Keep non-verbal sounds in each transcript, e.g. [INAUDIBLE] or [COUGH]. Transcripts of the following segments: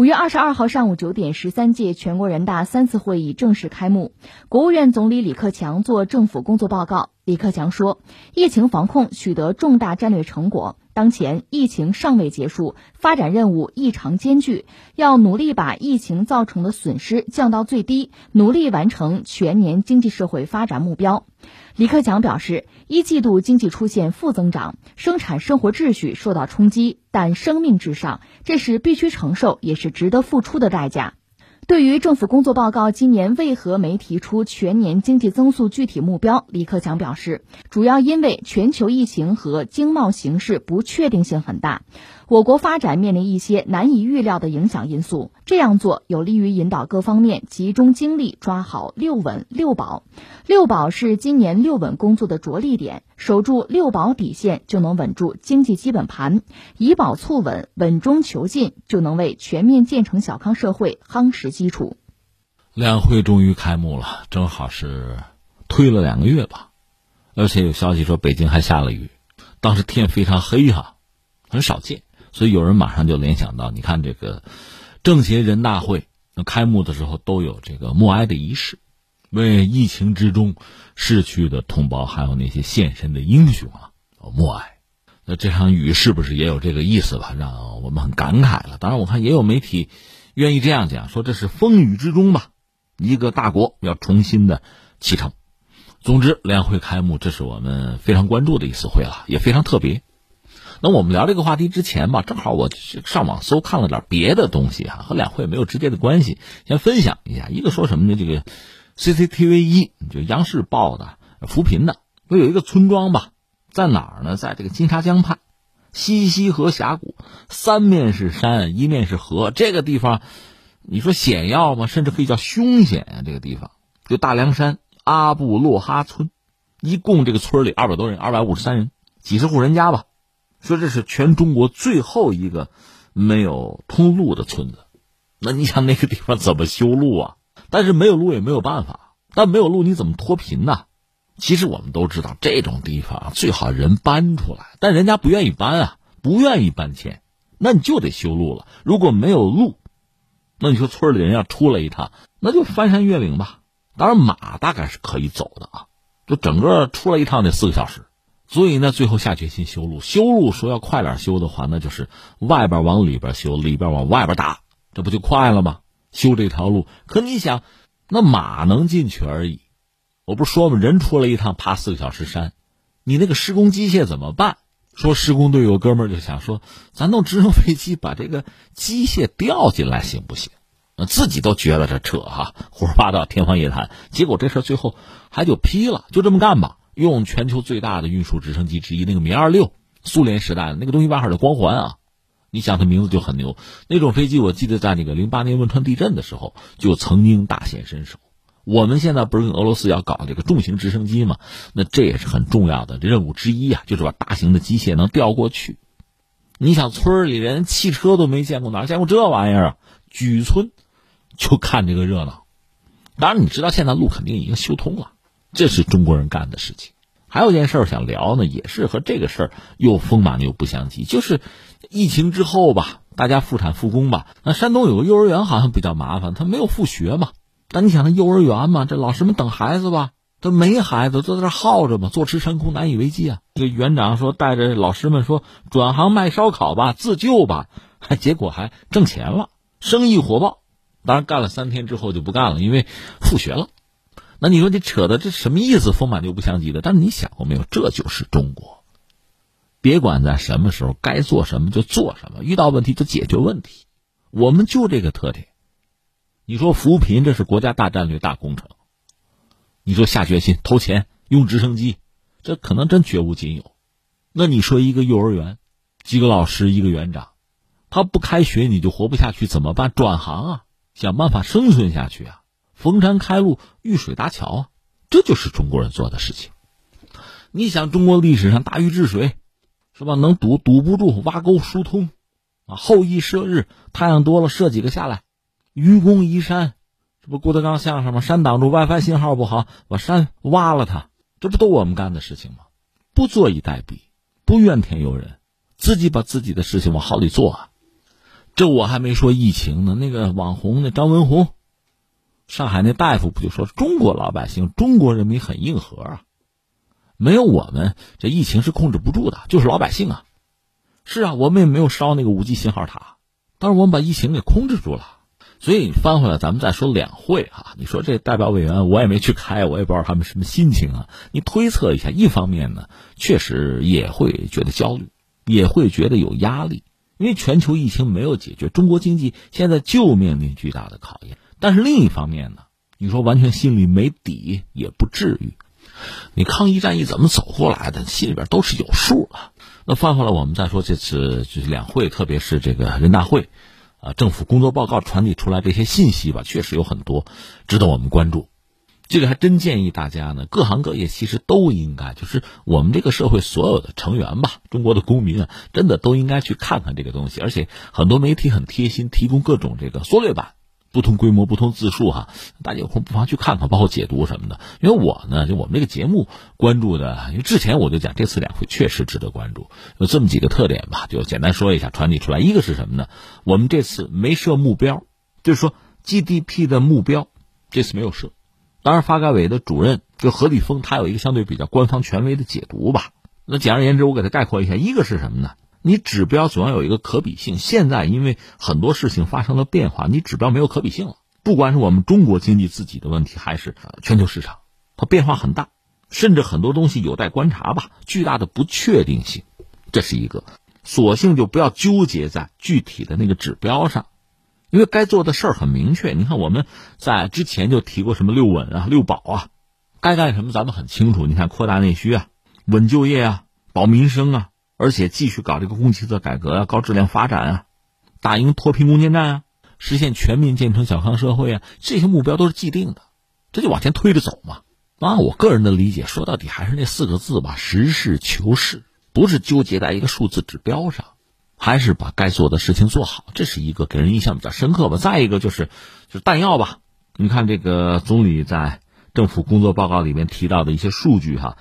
五月二十二号上午九点，十三届全国人大三次会议正式开幕。国务院总理李克强作政府工作报告。李克强说，疫情防控取得重大战略成果，当前疫情尚未结束，发展任务异常艰巨，要努力把疫情造成的损失降到最低，努力完成全年经济社会发展目标。李克强表示，一季度经济出现负增长，生产生活秩序受到冲击，但生命至上，这是必须承受，也是值得付出的代价。对于政府工作报告今年为何没提出全年经济增速具体目标，李克强表示，主要因为全球疫情和经贸形势不确定性很大，我国发展面临一些难以预料的影响因素。这样做有利于引导各方面集中精力抓好“六稳六保”。六保是今年六稳工作的着力点，守住六保底线就能稳住经济基本盘，以保促稳，稳中求进，就能为全面建成小康社会夯实基础。两会终于开幕了，正好是推了两个月吧，而且有消息说北京还下了雨，当时天非常黑哈，很少见，所以有人马上就联想到，你看这个政协人大会开幕的时候都有这个默哀的仪式。为疫情之中逝去的同胞，还有那些献身的英雄啊，默哀。那这场雨是不是也有这个意思吧？让我们很感慨了。当然，我看也有媒体愿意这样讲，说这是风雨之中吧，一个大国要重新的启程。总之，两会开幕，这是我们非常关注的一次会了，也非常特别。那我们聊这个话题之前吧，正好我上网搜看了点别的东西啊，和两会没有直接的关系，先分享一下。一个说什么呢？这个。CCTV 一就央视报的扶贫的，说有一个村庄吧，在哪儿呢？在这个金沙江畔，西溪河峡谷，三面是山，一面是河。这个地方，你说险要吗？甚至可以叫凶险啊！这个地方就大凉山阿布洛哈村，一共这个村里二百多人，二百五十三人，几十户人家吧。说这是全中国最后一个没有通路的村子。那你想那个地方怎么修路啊？但是没有路也没有办法，但没有路你怎么脱贫呢？其实我们都知道，这种地方最好人搬出来，但人家不愿意搬啊，不愿意搬迁，那你就得修路了。如果没有路，那你说村里人要出来一趟，那就翻山越岭吧。当然马大概是可以走的啊，就整个出来一趟得四个小时。所以呢，最后下决心修路。修路说要快点修的话，那就是外边往里边修，里边往外边打，这不就快了吗？修这条路，可你想，那马能进去而已。我不是说吗？人出来一趟，爬四个小时山，你那个施工机械怎么办？说施工队有哥们就想说，咱弄直升飞机把这个机械调进来行不行？自己都觉得这扯哈，胡说八道，天方夜谭。结果这事最后还就批了，就这么干吧。用全球最大的运输直升机之一那个米二六，苏联时代的那个东西，外号叫光环啊。你想，它名字就很牛。那种飞机，我记得在那个零八年汶川地震的时候，就曾经大显身手。我们现在不是跟俄罗斯要搞这个重型直升机吗？那这也是很重要的任务之一啊，就是把大型的机械能调过去。你想，村里人汽车都没见过，哪见过这玩意儿啊？举村就看这个热闹。当然，你知道现在路肯定已经修通了，这是中国人干的事情。还有一件事想聊呢，也是和这个事儿又丰满又不相及，就是疫情之后吧，大家复产复工吧。那山东有个幼儿园好像比较麻烦，他没有复学嘛。但你想，那幼儿园嘛，这老师们等孩子吧，他没孩子，都在这耗着嘛，坐吃山空，难以为继啊。这园长说，带着老师们说，转行卖烧烤吧，自救吧，还 [LAUGHS] 结果还挣钱了，生意火爆。当然干了三天之后就不干了，因为复学了。那你说你扯的这什么意思？丰满就不相及的。但是你想过没有？这就是中国。别管在什么时候该做什么就做什么，遇到问题就解决问题。我们就这个特点。你说扶贫这是国家大战略大工程。你说下决心投钱用直升机，这可能真绝无仅有。那你说一个幼儿园，几个老师一个园长，他不开学你就活不下去怎么办？转行啊，想办法生存下去啊。逢山开路，遇水搭桥啊，这就是中国人做的事情。你想，中国历史上大禹治水，是吧？能堵堵不住，挖沟疏通，啊，后羿射日，太阳多了射几个下来，愚公移山，这不郭德纲相声吗？山挡住 WiFi 信号不好，把山挖了它，这不都我们干的事情吗？不坐以待毙，不怨天尤人，自己把自己的事情往好里做啊。这我还没说疫情呢，那个网红那张文宏，上海那大夫不就说中国老百姓、中国人民很硬核啊？没有我们，这疫情是控制不住的，就是老百姓啊。是啊，我们也没有烧那个五 G 信号塔，但是我们把疫情给控制住了。所以翻回来，咱们再说两会哈。你说这代表委员，我也没去开，我也不知道他们什么心情啊。你推测一下，一方面呢，确实也会觉得焦虑，也会觉得有压力，因为全球疫情没有解决，中国经济现在就面临巨大的考验。但是另一方面呢，你说完全心里没底也不至于。你抗疫战役怎么走过来的，心里边都是有数的。那翻回来，我们再说这次就是两会，特别是这个人大会。啊，政府工作报告传递出来这些信息吧，确实有很多值得我们关注。这个还真建议大家呢，各行各业其实都应该，就是我们这个社会所有的成员吧，中国的公民啊，真的都应该去看看这个东西。而且很多媒体很贴心，提供各种这个缩略版。不同规模、不同字数，哈，大家有空不妨去看看，包括解读什么的。因为我呢，就我们这个节目关注的，因为之前我就讲这次两会确实值得关注，有这么几个特点吧，就简单说一下，传递出来。一个是什么呢？我们这次没设目标，就是说 GDP 的目标这次没有设。当然，发改委的主任就何立峰，他有一个相对比较官方权威的解读吧。那简而言之，我给他概括一下，一个是什么呢？你指标总要有一个可比性。现在因为很多事情发生了变化，你指标没有可比性了。不管是我们中国经济自己的问题，还是全球市场，它变化很大，甚至很多东西有待观察吧。巨大的不确定性，这是一个。索性就不要纠结在具体的那个指标上，因为该做的事儿很明确。你看我们在之前就提过什么六稳啊、六保啊，该干什么咱们很清楚。你看扩大内需啊、稳就业啊、保民生啊。而且继续搞这个供给侧改革啊，高质量发展啊，打赢脱贫攻坚战啊，实现全面建成小康社会啊，这些目标都是既定的，这就往前推着走嘛。啊，我个人的理解，说到底还是那四个字吧：实事求是，不是纠结在一个数字指标上，还是把该做的事情做好，这是一个给人印象比较深刻吧。再一个就是，就是弹药吧。你看这个总理在政府工作报告里面提到的一些数据哈。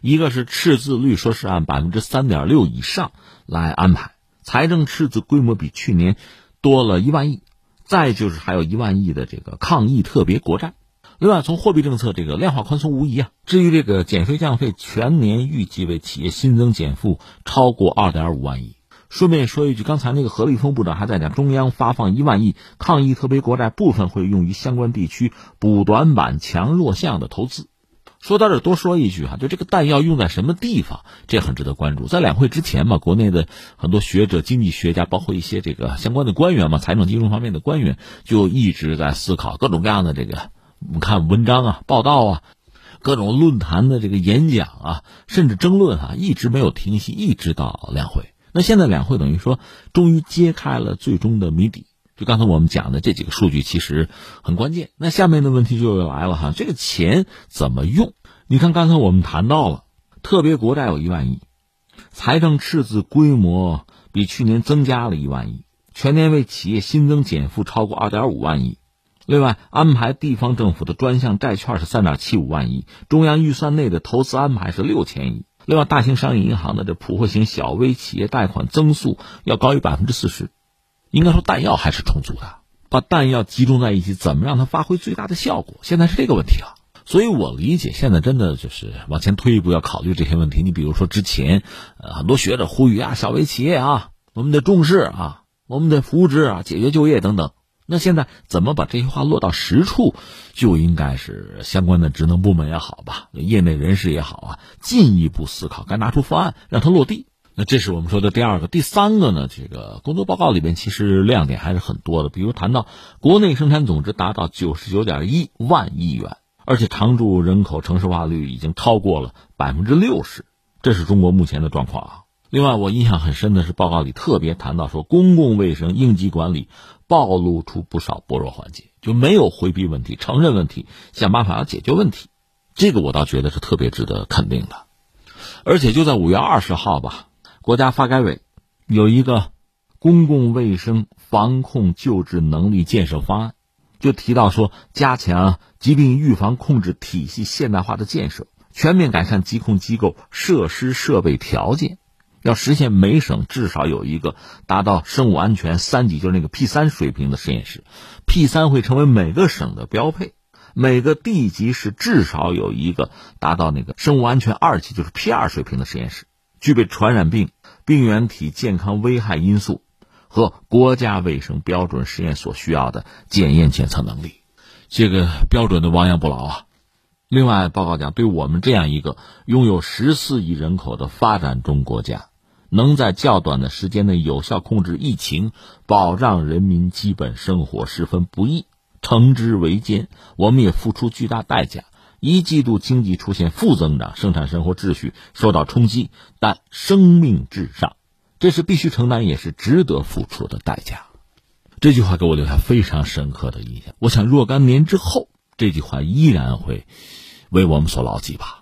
一个是赤字率，说是按百分之三点六以上来安排，财政赤字规模比去年多了一万亿，再就是还有一万亿的这个抗疫特别国债。另外，从货币政策这个量化宽松无疑啊。至于这个减税降费，全年预计为企业新增减负超过二点五万亿。顺便说一句，刚才那个何立峰部长还在讲，中央发放一万亿抗疫特别国债，部分会用于相关地区补短板、强弱项的投资。说到这，多说一句哈，就这个弹药用在什么地方，这很值得关注。在两会之前嘛，国内的很多学者、经济学家，包括一些这个相关的官员嘛，财政金融方面的官员，就一直在思考各种各样的这个，我们看文章啊、报道啊，各种论坛的这个演讲啊，甚至争论啊，一直没有停息，一直到两会。那现在两会等于说，终于揭开了最终的谜底。就刚才我们讲的这几个数据，其实很关键。那下面的问题就来了哈，这个钱怎么用？你看刚才我们谈到了，特别国债有一万亿，财政赤字规模比去年增加了一万亿，全年为企业新增减负超过二点五万亿。另外，安排地方政府的专项债券是三点七五万亿，中央预算内的投资安排是六千亿。另外，大型商业银行的这普惠型小微企业贷款增速要高于百分之四十。应该说弹药还是充足的，把弹药集中在一起，怎么让它发挥最大的效果？现在是这个问题了。所以我理解，现在真的就是往前推一步，要考虑这些问题。你比如说之前，呃，很多学者呼吁啊，小微企业啊，我们得重视啊，我们得扶植啊，解决就业等等。那现在怎么把这些话落到实处，就应该是相关的职能部门也好吧，业内人士也好啊，进一步思考，该拿出方案让它落地。那这是我们说的第二个，第三个呢？这个工作报告里边其实亮点还是很多的，比如谈到国内生产总值达到九十九点一万亿元，而且常住人口城市化率已经超过了百分之六十，这是中国目前的状况啊。另外，我印象很深的是报告里特别谈到说，公共卫生应急管理暴露出不少薄弱环节，就没有回避问题，承认问题，想办法要解决问题，这个我倒觉得是特别值得肯定的。而且就在五月二十号吧。国家发改委有一个公共卫生防控救治能力建设方案，就提到说，加强疾病预防控制体系现代化的建设，全面改善疾控机构设施设备条件，要实现每省至少有一个达到生物安全三级，就是那个 P 三水平的实验室，P 三会成为每个省的标配。每个地级市至少有一个达到那个生物安全二级，就是 P 二水平的实验室，具备传染病、病原体健康危害因素和国家卫生标准实验所需要的检验检测能力。这个标准的亡羊补牢啊！另外，报告讲，对我们这样一个拥有十四亿人口的发展中国家，能在较短的时间内有效控制疫情，保障人民基本生活，十分不易。诚之为艰，我们也付出巨大代价。一季度经济出现负增长，生产生活秩序受到冲击，但生命至上，这是必须承担，也是值得付出的代价。这句话给我留下非常深刻的印象。我想若干年之后，这句话依然会为我们所牢记吧。